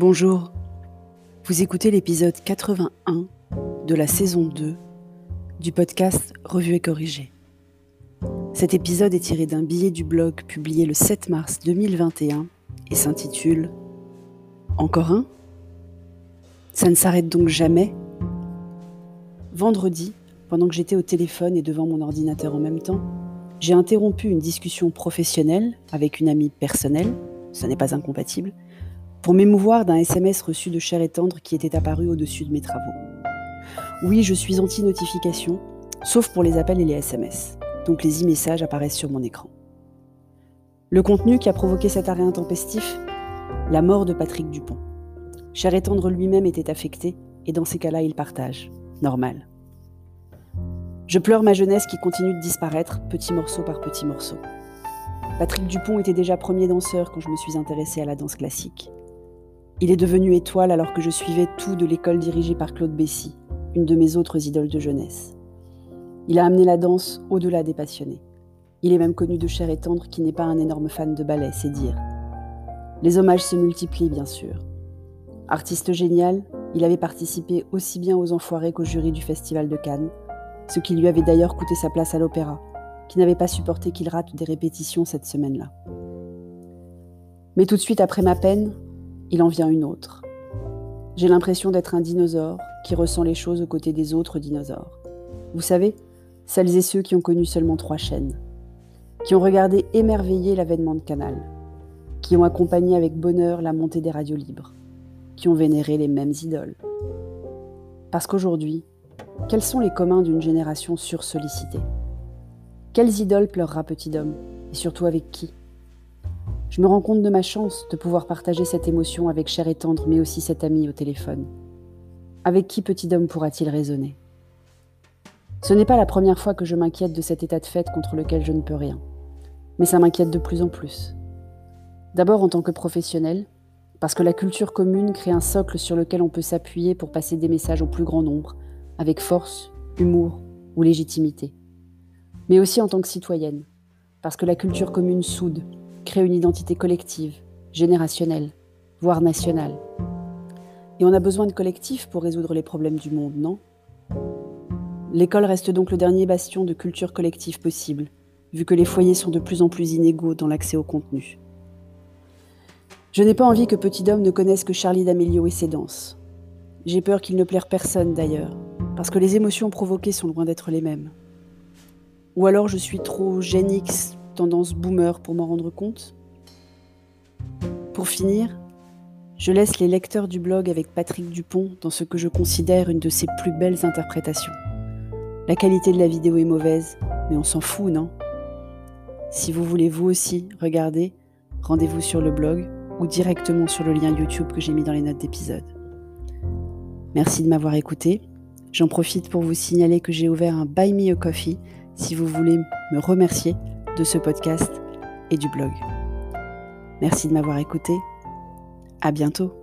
Bonjour, vous écoutez l'épisode 81 de la saison 2 du podcast Revue et corrigé. Cet épisode est tiré d'un billet du blog publié le 7 mars 2021 et s'intitule Encore un? Ça ne s'arrête donc jamais. Vendredi, pendant que j'étais au téléphone et devant mon ordinateur en même temps, j'ai interrompu une discussion professionnelle avec une amie personnelle, ce n'est pas incompatible, pour m'émouvoir d'un SMS reçu de Cher et Tendre qui était apparu au-dessus de mes travaux. Oui, je suis anti-notification, sauf pour les appels et les SMS, donc les e-messages apparaissent sur mon écran. Le contenu qui a provoqué cet arrêt intempestif? La mort de Patrick Dupont. Cher et Tendre lui-même était affecté, et dans ces cas-là, il partage. Normal. Je pleure ma jeunesse qui continue de disparaître, petit morceau par petit morceau. Patrick Dupont était déjà premier danseur quand je me suis intéressée à la danse classique. Il est devenu étoile alors que je suivais tout de l'école dirigée par Claude Bessy, une de mes autres idoles de jeunesse. Il a amené la danse au-delà des passionnés. Il est même connu de chair et tendre qui n'est pas un énorme fan de ballet, c'est dire. Les hommages se multiplient, bien sûr. Artiste génial, il avait participé aussi bien aux Enfoirés qu'au jury du Festival de Cannes, ce qui lui avait d'ailleurs coûté sa place à l'opéra, qui n'avait pas supporté qu'il rate des répétitions cette semaine-là. Mais tout de suite après ma peine, il en vient une autre. J'ai l'impression d'être un dinosaure qui ressent les choses aux côtés des autres dinosaures. Vous savez, celles et ceux qui ont connu seulement trois chaînes, qui ont regardé émerveillé l'avènement de Canal, qui ont accompagné avec bonheur la montée des radios libres, qui ont vénéré les mêmes idoles. Parce qu'aujourd'hui, quels sont les communs d'une génération sursollicitée? Quelles idoles pleurera Petit Homme Et surtout avec qui? Je me rends compte de ma chance de pouvoir partager cette émotion avec cher et tendre, mais aussi cet ami au téléphone. Avec qui petit homme pourra-t-il raisonner? Ce n'est pas la première fois que je m'inquiète de cet état de fait contre lequel je ne peux rien. Mais ça m'inquiète de plus en plus. D'abord en tant que professionnel, parce que la culture commune crée un socle sur lequel on peut s'appuyer pour passer des messages au plus grand nombre, avec force, humour ou légitimité. Mais aussi en tant que citoyenne, parce que la culture commune soude, crée une identité collective, générationnelle, voire nationale. Et on a besoin de collectifs pour résoudre les problèmes du monde, non? L'école reste donc le dernier bastion de culture collective possible, vu que les foyers sont de plus en plus inégaux dans l'accès au contenu. Je n'ai pas envie que Petit Homme ne connaisse que Charlie D'Amelio et ses danses. J'ai peur qu'il ne plaire personne d'ailleurs, parce que les émotions provoquées sont loin d'être les mêmes. Ou alors je suis trop Gen X boomer pour m'en rendre compte Pour finir, je laisse les lecteurs du blog avec Patrick Dupont dans ce que je considère une de ses plus belles interprétations. La qualité de la vidéo est mauvaise, mais on s'en fout, non? Si vous voulez vous aussi regarder, rendez-vous sur le blog ou directement sur le lien YouTube que j'ai mis dans les notes d'épisode. Merci de m'avoir écouté. J'en profite pour vous signaler que j'ai ouvert un Buy Me a Coffee si vous voulez me remercier de ce podcast et du blog. Merci de m'avoir écouté. À bientôt.